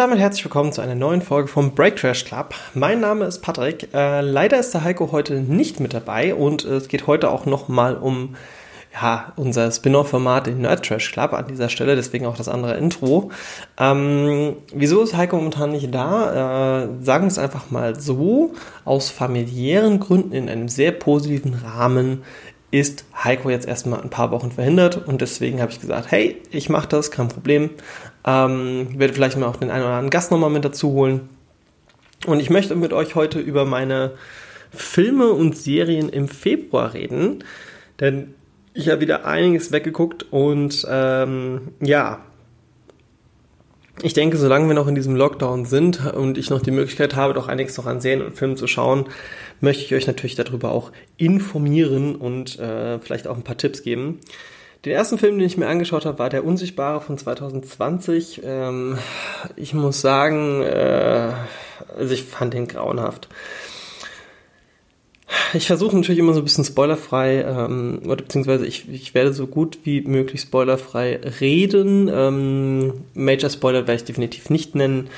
damit herzlich willkommen zu einer neuen Folge vom Break Trash Club. Mein Name ist Patrick. Äh, leider ist der Heiko heute nicht mit dabei und äh, es geht heute auch nochmal um ja, unser Spin-off-Format, den Nerd Trash Club an dieser Stelle, deswegen auch das andere Intro. Ähm, wieso ist Heiko momentan nicht da? Äh, sagen wir es einfach mal so, aus familiären Gründen in einem sehr positiven Rahmen ist Heiko jetzt erstmal ein paar Wochen verhindert und deswegen habe ich gesagt, hey, ich mache das, kein Problem. Ähm, werde vielleicht mal auch den einen oder anderen Gast nochmal mit dazu holen. Und ich möchte mit euch heute über meine Filme und Serien im Februar reden, denn ich habe wieder einiges weggeguckt und ähm, ja, ich denke, solange wir noch in diesem Lockdown sind und ich noch die Möglichkeit habe, doch einiges noch an Serien und Filmen zu schauen, möchte ich euch natürlich darüber auch informieren und äh, vielleicht auch ein paar Tipps geben. Den ersten Film, den ich mir angeschaut habe, war Der Unsichtbare von 2020. Ähm, ich muss sagen, äh, also ich fand den grauenhaft. Ich versuche natürlich immer so ein bisschen spoilerfrei, ähm, oder beziehungsweise ich, ich werde so gut wie möglich spoilerfrei reden. Ähm, Major Spoiler werde ich definitiv nicht nennen.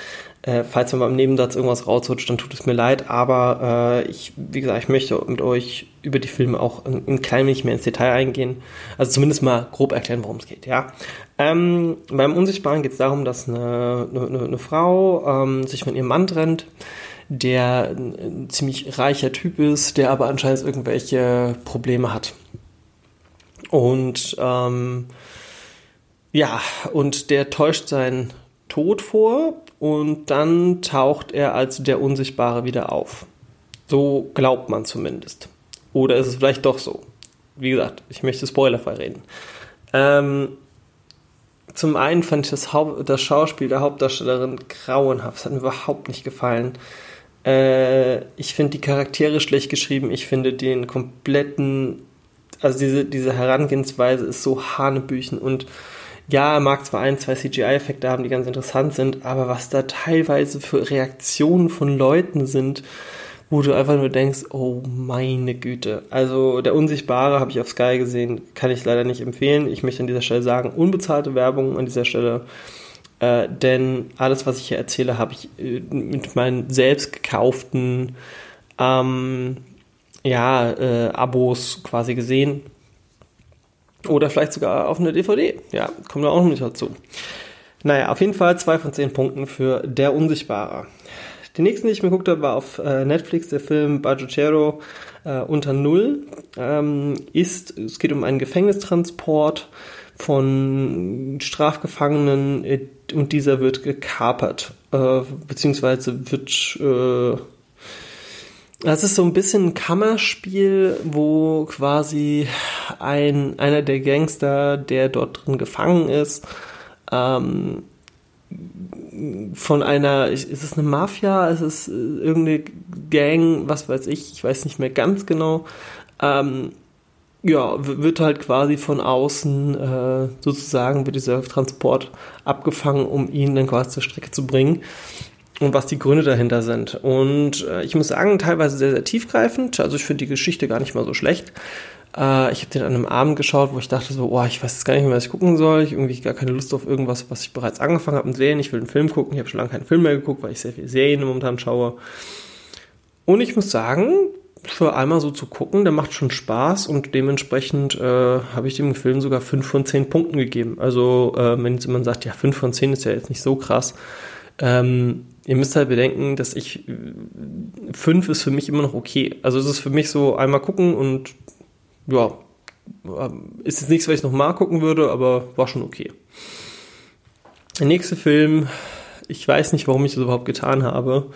Äh, falls mir beim Nebensatz irgendwas rausrutscht, dann tut es mir leid. Aber äh, ich, wie gesagt, ich möchte mit euch über die Filme auch ein, ein klein wenig mehr ins Detail eingehen. Also zumindest mal grob erklären, worum es geht. Ja. Ähm, beim Unsichtbaren geht es darum, dass eine, eine, eine Frau ähm, sich von ihrem Mann trennt der ein ziemlich reicher Typ ist, der aber anscheinend irgendwelche Probleme hat. Und ähm, ja, und der täuscht seinen Tod vor und dann taucht er als der Unsichtbare wieder auf. So glaubt man zumindest. Oder ist es vielleicht doch so? Wie gesagt, ich möchte spoilerfrei reden. Ähm, zum einen fand ich das, Haupt, das Schauspiel der Hauptdarstellerin grauenhaft. Es hat mir überhaupt nicht gefallen. Äh, ich finde die Charaktere schlecht geschrieben. Ich finde den kompletten, also diese, diese Herangehensweise ist so hanebüchen und ja, mag zwar ein, zwei CGI-Effekte haben, die ganz interessant sind, aber was da teilweise für Reaktionen von Leuten sind, wo du einfach nur denkst, oh meine Güte. Also der Unsichtbare habe ich auf Sky gesehen, kann ich leider nicht empfehlen. Ich möchte an dieser Stelle sagen, unbezahlte Werbung an dieser Stelle. Äh, denn alles, was ich hier erzähle, habe ich äh, mit meinen selbst gekauften ähm, ja, äh, Abos quasi gesehen. Oder vielleicht sogar auf eine DVD. Ja, kommen wir auch noch nicht dazu. Naja, auf jeden Fall zwei von zehn Punkten für Der Unsichtbare. Den nächsten, den ich mir geguckt habe, war auf äh, Netflix der Film Bajuchero äh, unter Null. Ähm, ist, es geht um einen Gefängnistransport von Strafgefangenen äh, und dieser wird gekapert, äh, beziehungsweise wird äh, das ist so ein bisschen ein Kammerspiel, wo quasi ein, einer der Gangster, der dort drin gefangen ist, ähm, von einer, ist es eine Mafia, ist es irgendeine Gang, was weiß ich, ich weiß nicht mehr ganz genau, ähm, ja, wird halt quasi von außen äh, sozusagen wird dieser Transport abgefangen, um ihn dann quasi zur Strecke zu bringen und was die Gründe dahinter sind. Und äh, ich muss sagen, teilweise sehr, sehr tiefgreifend. Also ich finde die Geschichte gar nicht mal so schlecht. Äh, ich habe den an einem Abend geschaut, wo ich dachte so, oh, ich weiß jetzt gar nicht mehr, was ich gucken soll. Ich irgendwie gar keine Lust auf irgendwas, was ich bereits angefangen habe und sehen. Ich will einen Film gucken. Ich habe schon lange keinen Film mehr geguckt, weil ich sehr viel Serien momentan schaue. Und ich muss sagen, für einmal so zu gucken, der macht schon Spaß und dementsprechend äh, habe ich dem Film sogar 5 von 10 Punkten gegeben. Also äh, wenn jetzt jemand sagt, ja 5 von 10 ist ja jetzt nicht so krass, ähm, ihr müsst halt bedenken, dass ich 5 ist für mich immer noch okay. Also es ist für mich so einmal gucken und ja, ähm, ist jetzt nichts, was ich nochmal gucken würde, aber war schon okay. Der nächste Film, ich weiß nicht, warum ich das überhaupt getan habe.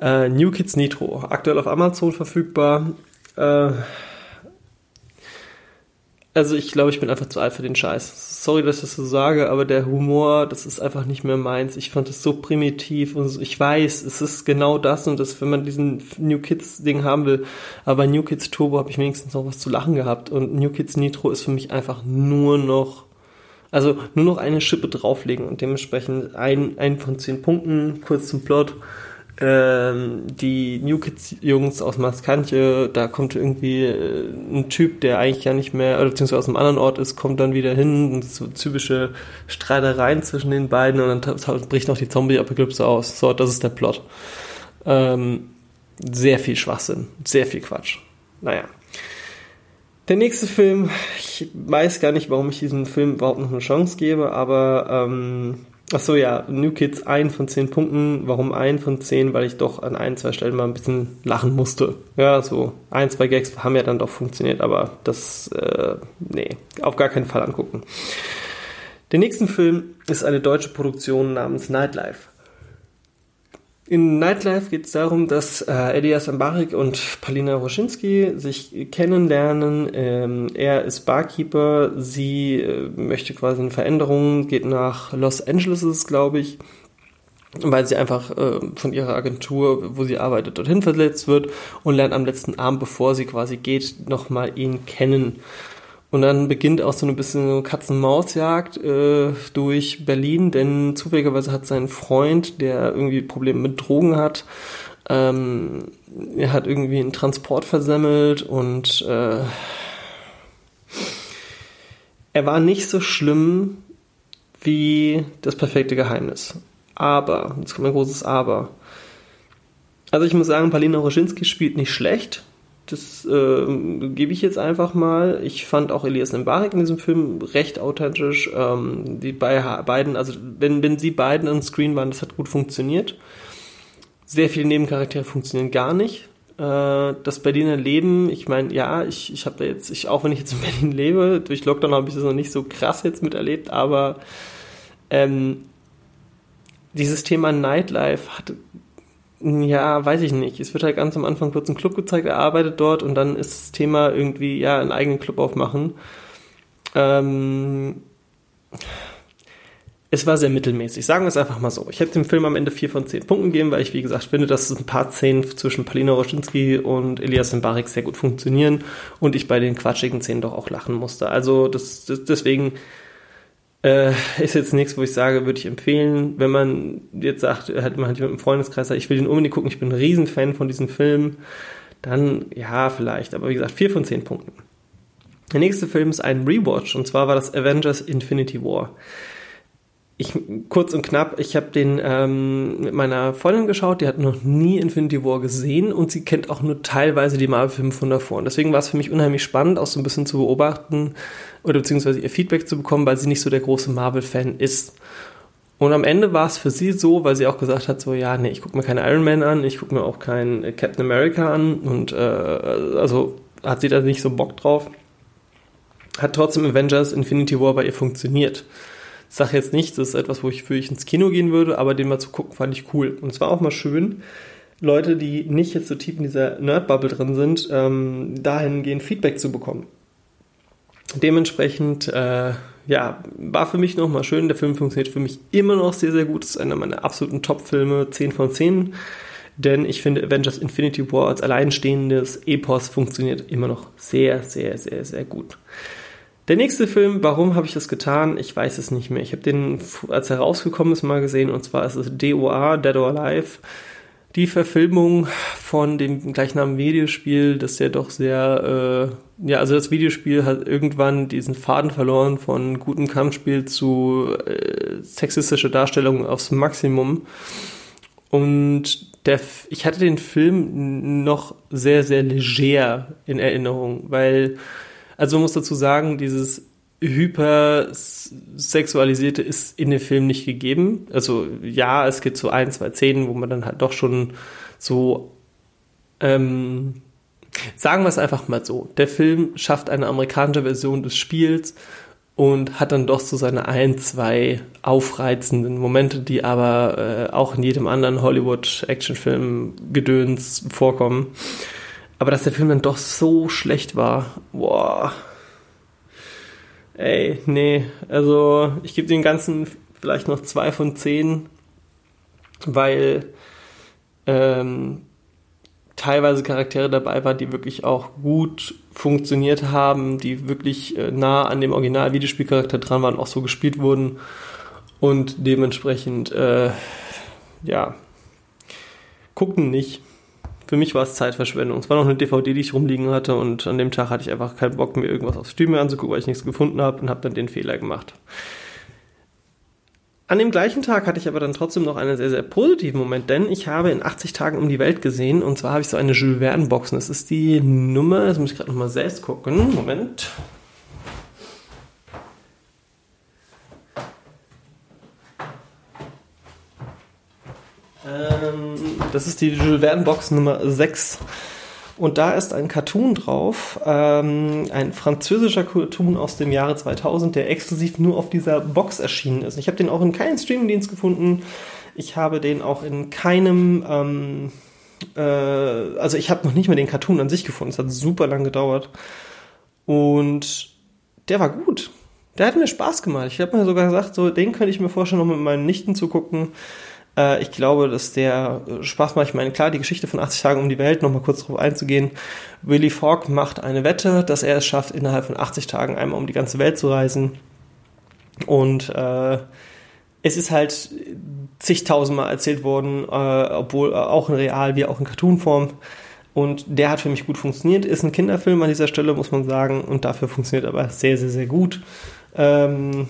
Äh, New Kids Nitro, aktuell auf Amazon verfügbar. Äh, also ich glaube, ich bin einfach zu alt für den Scheiß. Sorry, dass ich das so sage, aber der Humor, das ist einfach nicht mehr meins. Ich fand es so primitiv und ich weiß, es ist genau das und das, wenn man diesen New Kids Ding haben will. Aber New Kids Turbo habe ich wenigstens noch was zu lachen gehabt und New Kids Nitro ist für mich einfach nur noch, also nur noch eine Schippe drauflegen und dementsprechend ein, ein von zehn Punkten, kurz zum Plot. Ähm, die New Kids Jungs aus Maskantje, da kommt irgendwie äh, ein Typ, der eigentlich ja nicht mehr, beziehungsweise aus einem anderen Ort ist, kommt dann wieder hin und so typische Streitereien zwischen den beiden und dann bricht noch die Zombie-Apokalypse aus. So, das ist der Plot. Ähm, sehr viel Schwachsinn, sehr viel Quatsch. Naja. Der nächste Film, ich weiß gar nicht, warum ich diesem Film überhaupt noch eine Chance gebe, aber ähm, ach so ja, New Kids ein von zehn Punkten. Warum ein von zehn? Weil ich doch an ein, zwei Stellen mal ein bisschen lachen musste. Ja, so ein, zwei Gags haben ja dann doch funktioniert, aber das, äh, nee, auf gar keinen Fall angucken. Der nächste Film ist eine deutsche Produktion namens Nightlife. In Nightlife geht es darum, dass äh, Elias Ambarik und Palina Roschinski sich kennenlernen. Ähm, er ist Barkeeper, sie äh, möchte quasi eine Veränderung, geht nach Los Angeles, glaube ich, weil sie einfach äh, von ihrer Agentur, wo sie arbeitet, dorthin verletzt wird und lernt am letzten Abend, bevor sie quasi geht, nochmal ihn kennen. Und dann beginnt auch so ein bisschen so Katz-und-Maus-Jagd äh, durch Berlin, denn zufälligerweise hat sein Freund, der irgendwie Probleme mit Drogen hat, ähm, er hat irgendwie einen Transport versemmelt und äh, er war nicht so schlimm wie das perfekte Geheimnis. Aber, jetzt kommt ein großes Aber. Also ich muss sagen, Palina Roschinski spielt nicht schlecht. Das äh, gebe ich jetzt einfach mal. Ich fand auch Elias Mbarek in diesem Film recht authentisch. Ähm, die bei, beiden, also wenn, wenn sie beiden on Screen waren, das hat gut funktioniert. Sehr viele Nebencharaktere funktionieren gar nicht. Äh, das Berliner Leben, ich meine, ja, ich, ich habe da jetzt, ich, auch wenn ich jetzt in Berlin lebe, durch Lockdown habe ich das noch nicht so krass jetzt miterlebt, aber ähm, dieses Thema Nightlife hat ja, weiß ich nicht. Es wird halt ganz am Anfang kurz ein Club gezeigt, er arbeitet dort und dann ist das Thema irgendwie, ja, einen eigenen Club aufmachen. Ähm, es war sehr mittelmäßig, sagen wir es einfach mal so. Ich hätte dem Film am Ende 4 von 10 Punkten gegeben, weil ich, wie gesagt, finde, dass ein paar Szenen zwischen Palina Roschinski und Elias Mbarek sehr gut funktionieren und ich bei den quatschigen Szenen doch auch lachen musste. Also das, das deswegen äh, ist jetzt nichts, wo ich sage, würde ich empfehlen, wenn man jetzt sagt, hat man halt mit einem Freundeskreis sagt, ich will den unbedingt gucken, ich bin ein Riesenfan von diesem Film, dann ja, vielleicht. Aber wie gesagt, vier von zehn Punkten. Der nächste Film ist ein Rewatch und zwar war das Avengers Infinity War ich kurz und knapp, ich habe den ähm, mit meiner Freundin geschaut, die hat noch nie Infinity War gesehen und sie kennt auch nur teilweise die Marvel-Filme von davor. Und deswegen war es für mich unheimlich spannend, auch so ein bisschen zu beobachten oder beziehungsweise ihr Feedback zu bekommen, weil sie nicht so der große Marvel-Fan ist. Und am Ende war es für sie so, weil sie auch gesagt hat, so ja, nee, ich gucke mir keinen Iron Man an, ich gucke mir auch keinen Captain America an und äh, also hat sie da nicht so Bock drauf. Hat trotzdem Avengers Infinity War bei ihr funktioniert sage jetzt nicht, das ist etwas, wo ich ins Kino gehen würde, aber den mal zu gucken fand ich cool. Und es war auch mal schön, Leute, die nicht jetzt so tief in dieser Nerd-Bubble drin sind, ähm, dahingehend Feedback zu bekommen. Dementsprechend, äh, ja, war für mich nochmal schön. Der Film funktioniert für mich immer noch sehr, sehr gut. Das ist einer meiner absoluten Top-Filme, 10 von 10. Denn ich finde, Avengers Infinity War als alleinstehendes Epos funktioniert immer noch sehr, sehr, sehr, sehr gut. Der nächste Film, warum habe ich das getan? Ich weiß es nicht mehr. Ich habe den, als er rausgekommen ist, mal gesehen und zwar ist es DOA, Dead or Alive. Die Verfilmung von dem gleichnamigen Videospiel, das ja doch sehr, äh, ja, also das Videospiel hat irgendwann diesen Faden verloren von gutem Kampfspiel zu äh, sexistischer Darstellung aufs Maximum. Und der, ich hatte den Film noch sehr, sehr leger in Erinnerung, weil also man muss dazu sagen, dieses hypersexualisierte ist in dem Film nicht gegeben. Also ja, es gibt so ein, zwei Szenen, wo man dann halt doch schon so ähm, sagen wir es einfach mal so. Der Film schafft eine amerikanische Version des Spiels und hat dann doch so seine ein, zwei aufreizenden Momente, die aber äh, auch in jedem anderen Hollywood-Actionfilm Gedöns vorkommen. Aber dass der Film dann doch so schlecht war, boah. Ey, nee. Also, ich gebe den ganzen vielleicht noch zwei von zehn, weil ähm, teilweise Charaktere dabei waren, die wirklich auch gut funktioniert haben, die wirklich äh, nah an dem Original-Videospielcharakter dran waren, auch so gespielt wurden. Und dementsprechend, äh, ja, gucken nicht. Für mich war es Zeitverschwendung. Es war noch eine DVD, die ich rumliegen hatte und an dem Tag hatte ich einfach keinen Bock, mir irgendwas auf Stream anzugucken, weil ich nichts gefunden habe und habe dann den Fehler gemacht. An dem gleichen Tag hatte ich aber dann trotzdem noch einen sehr, sehr positiven Moment, denn ich habe in 80 Tagen um die Welt gesehen und zwar habe ich so eine Jules Verne Box das ist die Nummer, das muss ich gerade nochmal selbst gucken, Moment. Ähm, das ist die Jules Verne Box Nummer 6 und da ist ein Cartoon drauf, ähm, ein französischer Cartoon aus dem Jahre 2000, der exklusiv nur auf dieser Box erschienen ist. Ich habe den auch in keinem Streamingdienst gefunden. Ich habe den auch in keinem, ähm, äh, also ich habe noch nicht mal den Cartoon an sich gefunden. Es hat super lang gedauert. Und der war gut. Der hat mir Spaß gemacht. Ich habe mir sogar gesagt, so den könnte ich mir vorstellen, noch mit meinen Nichten zu gucken. Äh, ich glaube, dass der äh, Spaß macht. Ich meine, klar, die Geschichte von 80 Tagen um die Welt, nochmal kurz darauf einzugehen. Willy Fogg macht eine Wette, dass er es schafft, innerhalb von 80 Tagen einmal um die ganze Welt zu reisen. Und äh, es ist halt zigtausendmal erzählt worden, äh, obwohl äh, auch in Real wie auch in Cartoonform. Und der hat für mich gut funktioniert. Ist ein Kinderfilm an dieser Stelle, muss man sagen. Und dafür funktioniert aber sehr, sehr, sehr gut. Ähm,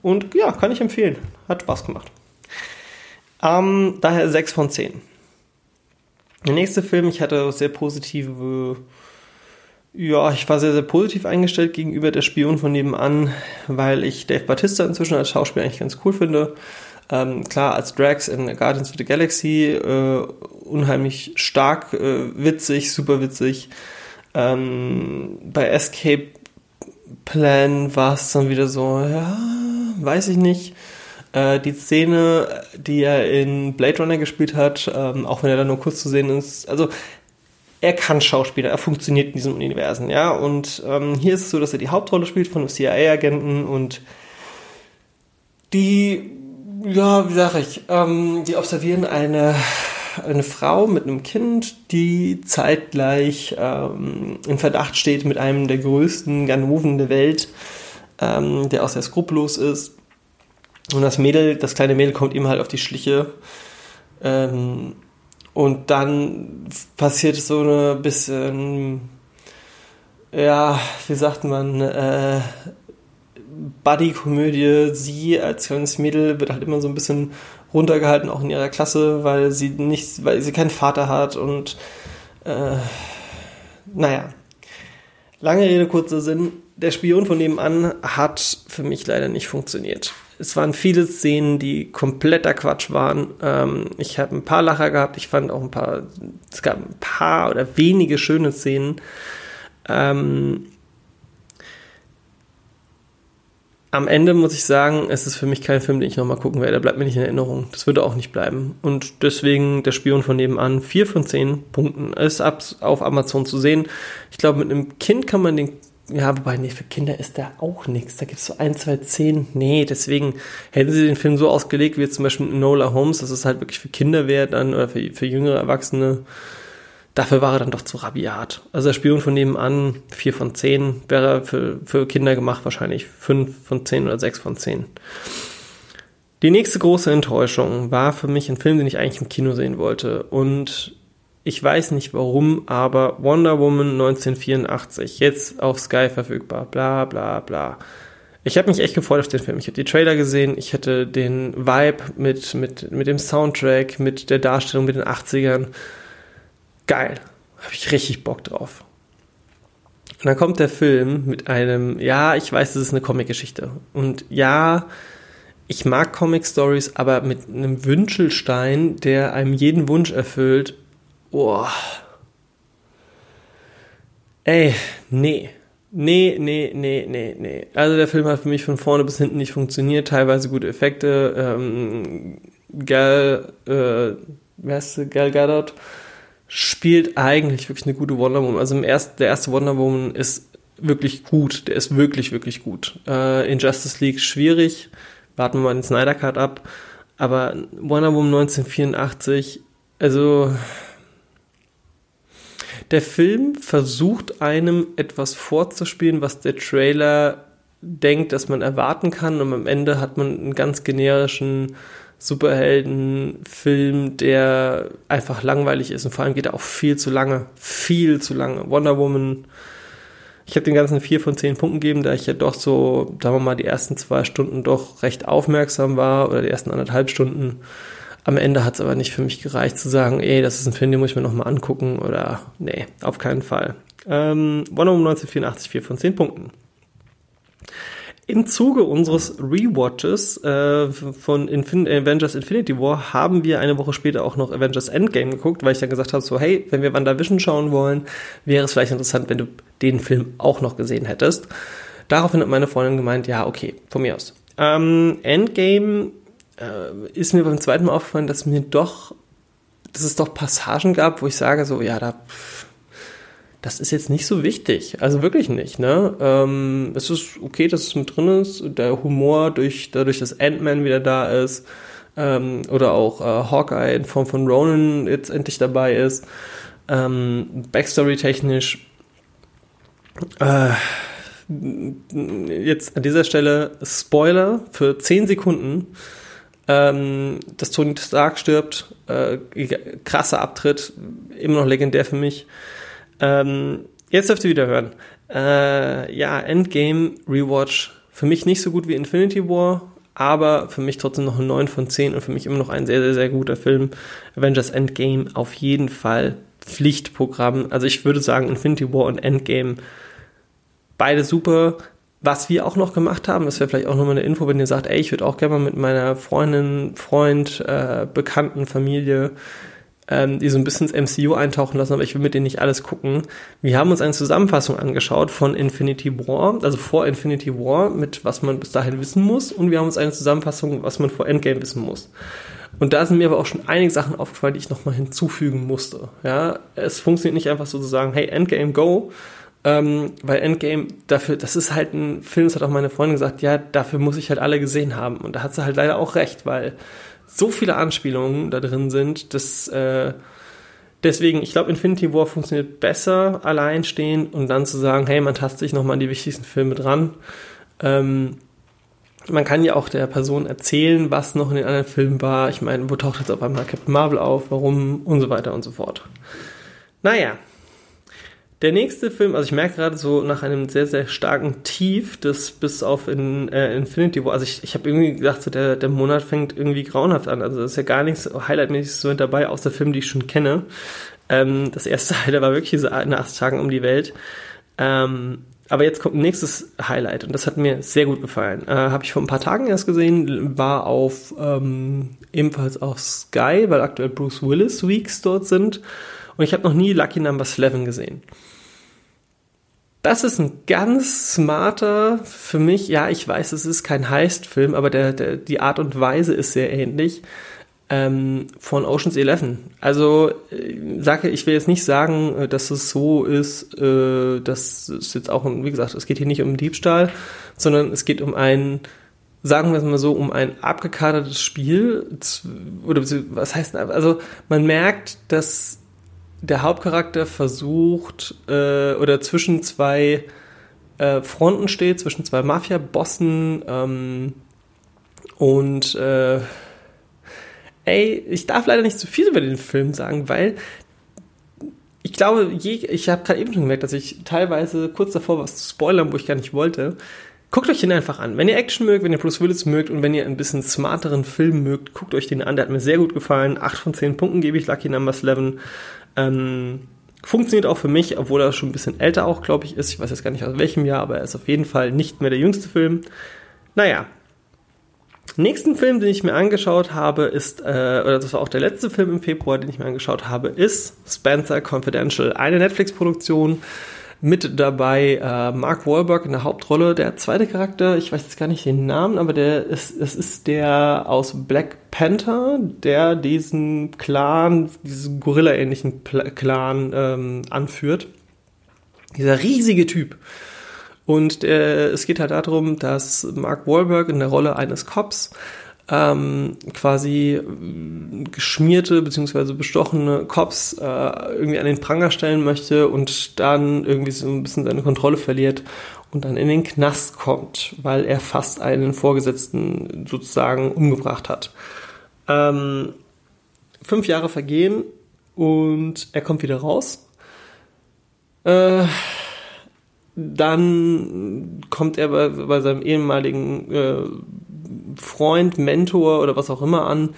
und ja, kann ich empfehlen. Hat Spaß gemacht. Ähm, daher 6 von 10. Der nächste Film, ich hatte sehr positive, ja, ich war sehr, sehr positiv eingestellt gegenüber der Spion von nebenan, weil ich Dave Batista inzwischen als Schauspieler eigentlich ganz cool finde. Ähm, klar, als Drax in Guardians of the Galaxy äh, unheimlich stark, äh, witzig, super witzig. Ähm, bei Escape Plan war es dann wieder so, ja, weiß ich nicht. Äh, die Szene, die er in Blade Runner gespielt hat, ähm, auch wenn er da nur kurz zu sehen ist, also er kann Schauspieler, er funktioniert in diesem Universen, ja. Und ähm, hier ist es so, dass er die Hauptrolle spielt von einem CIA-Agenten und die, ja, wie sag ich, ähm, die observieren eine, eine Frau mit einem Kind, die zeitgleich ähm, in Verdacht steht mit einem der größten Ganoven der Welt, ähm, der auch sehr skrupellos ist. Und das Mädel, das kleine Mädel kommt ihm halt auf die Schliche. Ähm, und dann passiert so eine bisschen, ja, wie sagt man, äh, Buddy-Komödie. Sie als kleines Mädel wird halt immer so ein bisschen runtergehalten, auch in ihrer Klasse, weil sie nicht, weil sie keinen Vater hat und äh, naja. Lange Rede, kurzer Sinn. Der Spion von nebenan hat für mich leider nicht funktioniert. Es waren viele Szenen, die kompletter Quatsch waren. Ähm, ich habe ein paar Lacher gehabt. Ich fand auch ein paar, es gab ein paar oder wenige schöne Szenen. Ähm, am Ende muss ich sagen, es ist für mich kein Film, den ich nochmal gucken werde. Der bleibt mir nicht in Erinnerung. Das würde auch nicht bleiben. Und deswegen der Spion von nebenan. Vier von zehn Punkten. Ist ab, auf Amazon zu sehen. Ich glaube, mit einem Kind kann man den ja, wobei, nee, für Kinder ist da auch nichts. Da gibt es so ein, zwei Szenen. Nee, deswegen hätten sie den Film so ausgelegt, wie jetzt zum Beispiel Nola Holmes, dass es halt wirklich für Kinder wäre dann, oder für, für jüngere Erwachsene. Dafür war er dann doch zu rabiat. Also der Spion von nebenan, vier von zehn, wäre für, für Kinder gemacht wahrscheinlich fünf von zehn oder sechs von zehn. Die nächste große Enttäuschung war für mich ein Film, den ich eigentlich im Kino sehen wollte. Und ich weiß nicht warum, aber Wonder Woman 1984, jetzt auf Sky verfügbar, bla bla bla. Ich habe mich echt gefreut auf den Film. Ich habe die Trailer gesehen, ich hatte den Vibe mit, mit, mit dem Soundtrack, mit der Darstellung mit den 80ern. Geil. Habe ich richtig Bock drauf. Und dann kommt der Film mit einem, ja, ich weiß, das ist eine Comic-Geschichte. Und ja, ich mag Comic-Stories, aber mit einem Wünschelstein, der einem jeden Wunsch erfüllt Boah. Ey, nee. Nee, nee, nee, nee, nee. Also der Film hat für mich von vorne bis hinten nicht funktioniert. Teilweise gute Effekte. Ähm, Gal, äh, wer sie? Gal Gadot spielt eigentlich wirklich eine gute Wonder Woman. Also im ersten, der erste Wonder Woman ist wirklich gut. Der ist wirklich, wirklich gut. Äh, in Justice League schwierig. Warten wir mal den Snyder Cut ab. Aber Wonder Woman 1984, also der Film versucht einem etwas vorzuspielen, was der Trailer denkt, dass man erwarten kann und am Ende hat man einen ganz generischen Superheldenfilm, der einfach langweilig ist und vor allem geht er auch viel zu lange. Viel zu lange. Wonder Woman. Ich habe den ganzen vier von zehn Punkten gegeben, da ich ja doch so, sagen wir mal, die ersten zwei Stunden doch recht aufmerksam war oder die ersten anderthalb Stunden. Am Ende hat es aber nicht für mich gereicht zu sagen, ey, das ist ein Film, den muss ich mir nochmal angucken oder nee, auf keinen Fall. Ähm, Wonder Woman 1984, 4 von 10 Punkten. Im Zuge unseres Rewatches äh, von Infin Avengers Infinity War haben wir eine Woche später auch noch Avengers Endgame geguckt, weil ich dann gesagt habe, so hey, wenn wir WandaVision schauen wollen, wäre es vielleicht interessant, wenn du den Film auch noch gesehen hättest. Daraufhin hat meine Freundin gemeint, ja, okay, von mir aus. Ähm, Endgame äh, ist mir beim zweiten Mal aufgefallen, dass mir doch, dass es doch Passagen gab, wo ich sage, so, ja, da das ist jetzt nicht so wichtig. Also wirklich nicht. Ne? Ähm, es ist okay, dass es mit drin ist. Der Humor, durch, dadurch, dass Ant-Man wieder da ist. Ähm, oder auch äh, Hawkeye in Form von Ronan jetzt endlich dabei ist. Ähm, Backstory-technisch. Äh, jetzt an dieser Stelle Spoiler für 10 Sekunden. Ähm, dass Tony Stark stirbt. Äh, krasser Abtritt. Immer noch legendär für mich. Ähm, jetzt dürft ihr wieder hören. Äh, ja, Endgame Rewatch. Für mich nicht so gut wie Infinity War, aber für mich trotzdem noch ein 9 von 10 und für mich immer noch ein sehr, sehr, sehr guter Film. Avengers Endgame auf jeden Fall Pflichtprogramm. Also ich würde sagen, Infinity War und Endgame beide super. Was wir auch noch gemacht haben, das wäre vielleicht auch nochmal eine Info, wenn ihr sagt, ey, ich würde auch gerne mal mit meiner Freundin, Freund, äh, Bekannten, Familie ähm, die so ein bisschen ins MCU eintauchen lassen, aber ich will mit denen nicht alles gucken. Wir haben uns eine Zusammenfassung angeschaut von Infinity War, also vor Infinity War, mit was man bis dahin wissen muss, und wir haben uns eine Zusammenfassung, was man vor Endgame wissen muss. Und da sind mir aber auch schon einige Sachen aufgefallen, die ich nochmal hinzufügen musste. Ja, es funktioniert nicht einfach so zu sagen, hey, Endgame, go, ähm, weil Endgame, dafür, das ist halt ein Film, das hat auch meine Freundin gesagt, ja, dafür muss ich halt alle gesehen haben. Und da hat sie halt leider auch recht, weil so viele Anspielungen da drin sind, dass äh, deswegen, ich glaube, Infinity War funktioniert besser alleinstehend und dann zu sagen, hey, man tastet sich nochmal an die wichtigsten Filme dran. Ähm, man kann ja auch der Person erzählen, was noch in den anderen Filmen war. Ich meine, wo taucht jetzt auf einmal Captain Marvel auf, warum und so weiter und so fort. Naja, der nächste Film, also ich merke gerade so nach einem sehr, sehr starken Tief, das bis auf in, äh, Infinity War, also ich, ich habe irgendwie gedacht, so der, der Monat fängt irgendwie grauenhaft an. Also das ist ja gar nichts highlightmäßig so dabei, außer Filme, die ich schon kenne. Ähm, das erste Highlight war wirklich so in acht Tagen um die Welt. Ähm, aber jetzt kommt ein nächstes Highlight und das hat mir sehr gut gefallen. Äh, habe ich vor ein paar Tagen erst gesehen, war auf ähm, ebenfalls auf Sky, weil aktuell Bruce Willis Weeks dort sind. Und ich habe noch nie Lucky Number 11 gesehen. Das ist ein ganz smarter, für mich, ja, ich weiß, es ist kein Heist-Film, aber der, der, die Art und Weise ist sehr ähnlich, ähm, von Ocean's Eleven. Also, äh, sage, ich will jetzt nicht sagen, äh, dass es so ist, äh, dass es jetzt auch, wie gesagt, es geht hier nicht um Diebstahl, sondern es geht um ein, sagen wir es mal so, um ein abgekadertes Spiel, oder was heißt, also man merkt, dass der Hauptcharakter versucht äh, oder zwischen zwei äh, Fronten steht, zwischen zwei Mafia-Bossen ähm, und äh, ey, ich darf leider nicht zu viel über den Film sagen, weil ich glaube, je, ich habe gerade eben schon gemerkt, dass ich teilweise kurz davor was zu spoilern, wo ich gar nicht wollte. Guckt euch den einfach an. Wenn ihr Action mögt, wenn ihr Bruce Willis mögt und wenn ihr ein bisschen smarteren Film mögt, guckt euch den an. Der hat mir sehr gut gefallen. 8 von 10 Punkten gebe ich Lucky Number 11. Ähm, funktioniert auch für mich, obwohl er schon ein bisschen älter auch, glaube ich, ist. Ich weiß jetzt gar nicht aus welchem Jahr, aber er ist auf jeden Fall nicht mehr der jüngste Film. Naja. Nächsten Film, den ich mir angeschaut habe, ist, äh, oder das war auch der letzte Film im Februar, den ich mir angeschaut habe, ist Spencer Confidential. Eine Netflix-Produktion mit dabei äh, Mark Wahlberg in der Hauptrolle. Der zweite Charakter, ich weiß jetzt gar nicht den Namen, aber der ist, es ist der aus Black Panther, der diesen Clan, diesen Gorilla-ähnlichen Clan ähm, anführt. Dieser riesige Typ. Und äh, es geht halt darum, dass Mark Wahlberg in der Rolle eines Cops ähm, quasi äh, geschmierte bzw. bestochene Cops äh, irgendwie an den Pranger stellen möchte und dann irgendwie so ein bisschen seine Kontrolle verliert und dann in den Knast kommt, weil er fast einen Vorgesetzten sozusagen umgebracht hat. Ähm, fünf Jahre vergehen und er kommt wieder raus. Äh, dann kommt er bei, bei seinem ehemaligen äh, Freund, Mentor oder was auch immer an.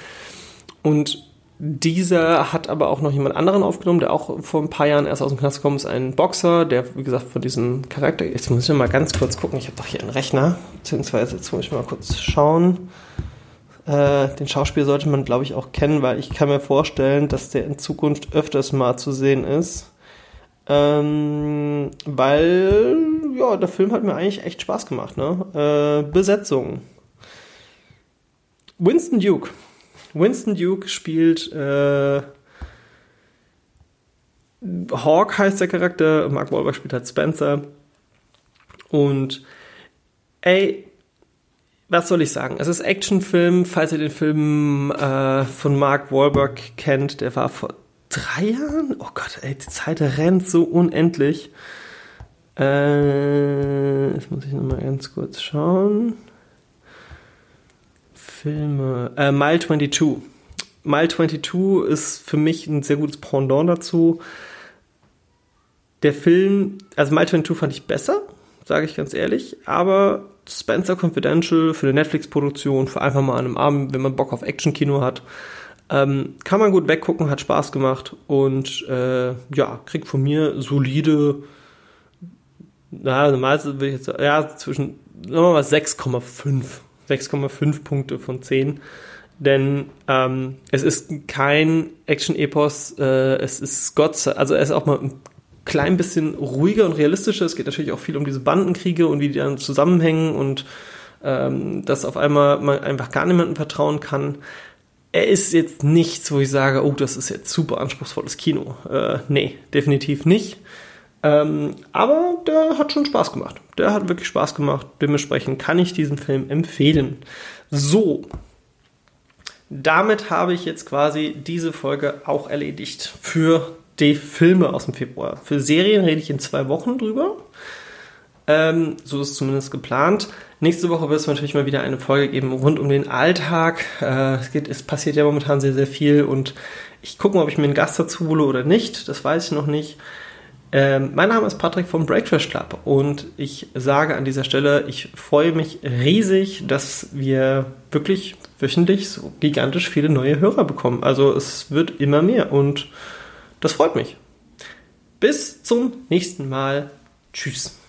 Und dieser hat aber auch noch jemand anderen aufgenommen, der auch vor ein paar Jahren erst aus dem Knast gekommen ist, ein Boxer, der, wie gesagt, von diesem Charakter. Jetzt muss ich mal ganz kurz gucken. Ich habe doch hier einen Rechner, beziehungsweise jetzt muss ich mal kurz schauen. Äh, den Schauspieler sollte man, glaube ich, auch kennen, weil ich kann mir vorstellen, dass der in Zukunft öfters mal zu sehen ist. Ähm, weil, ja, der Film hat mir eigentlich echt Spaß gemacht, ne? Äh, Besetzung. Winston Duke. Winston Duke spielt äh, Hawk heißt der Charakter, Mark Wahlberg spielt halt Spencer. Und ey, was soll ich sagen? Es ist Actionfilm, falls ihr den Film äh, von Mark Wahlberg kennt, der war vor drei Jahren? Oh Gott, ey, die Zeit rennt so unendlich. Äh, jetzt muss ich nochmal ganz kurz schauen. Filme. Äh, Mile 22. Mile 22 ist für mich ein sehr gutes Pendant dazu. Der Film, also Mile 22 fand ich besser, sage ich ganz ehrlich, aber Spencer Confidential für eine Netflix-Produktion, für einfach mal an einem Abend, wenn man Bock auf Action-Kino hat, ähm, kann man gut weggucken, hat Spaß gemacht und äh, ja, kriegt von mir solide, na, normalerweise will ich jetzt, ja, zwischen, sagen wir mal 6,5 6,5 Punkte von 10. Denn ähm, es ist kein Action-Epos, äh, es ist Gott, also er ist auch mal ein klein bisschen ruhiger und realistischer. Es geht natürlich auch viel um diese Bandenkriege und wie die dann zusammenhängen und ähm, dass auf einmal man einfach gar niemandem vertrauen kann. Er ist jetzt nichts, wo ich sage, oh, das ist jetzt super anspruchsvolles Kino. Äh, nee, definitiv nicht. Ähm, aber der hat schon Spaß gemacht. Der hat wirklich Spaß gemacht. Dementsprechend kann ich diesen Film empfehlen. So. Damit habe ich jetzt quasi diese Folge auch erledigt für die Filme aus dem Februar. Für Serien rede ich in zwei Wochen drüber. Ähm, so ist es zumindest geplant. Nächste Woche wird es natürlich mal wieder eine Folge geben rund um den Alltag. Äh, es, geht, es passiert ja momentan sehr, sehr viel und ich gucke mal, ob ich mir einen Gast dazu hole oder nicht. Das weiß ich noch nicht. Ähm, mein Name ist Patrick vom Breakfast Club und ich sage an dieser Stelle, ich freue mich riesig, dass wir wirklich wöchentlich so gigantisch viele neue Hörer bekommen. Also es wird immer mehr und das freut mich. Bis zum nächsten Mal. Tschüss.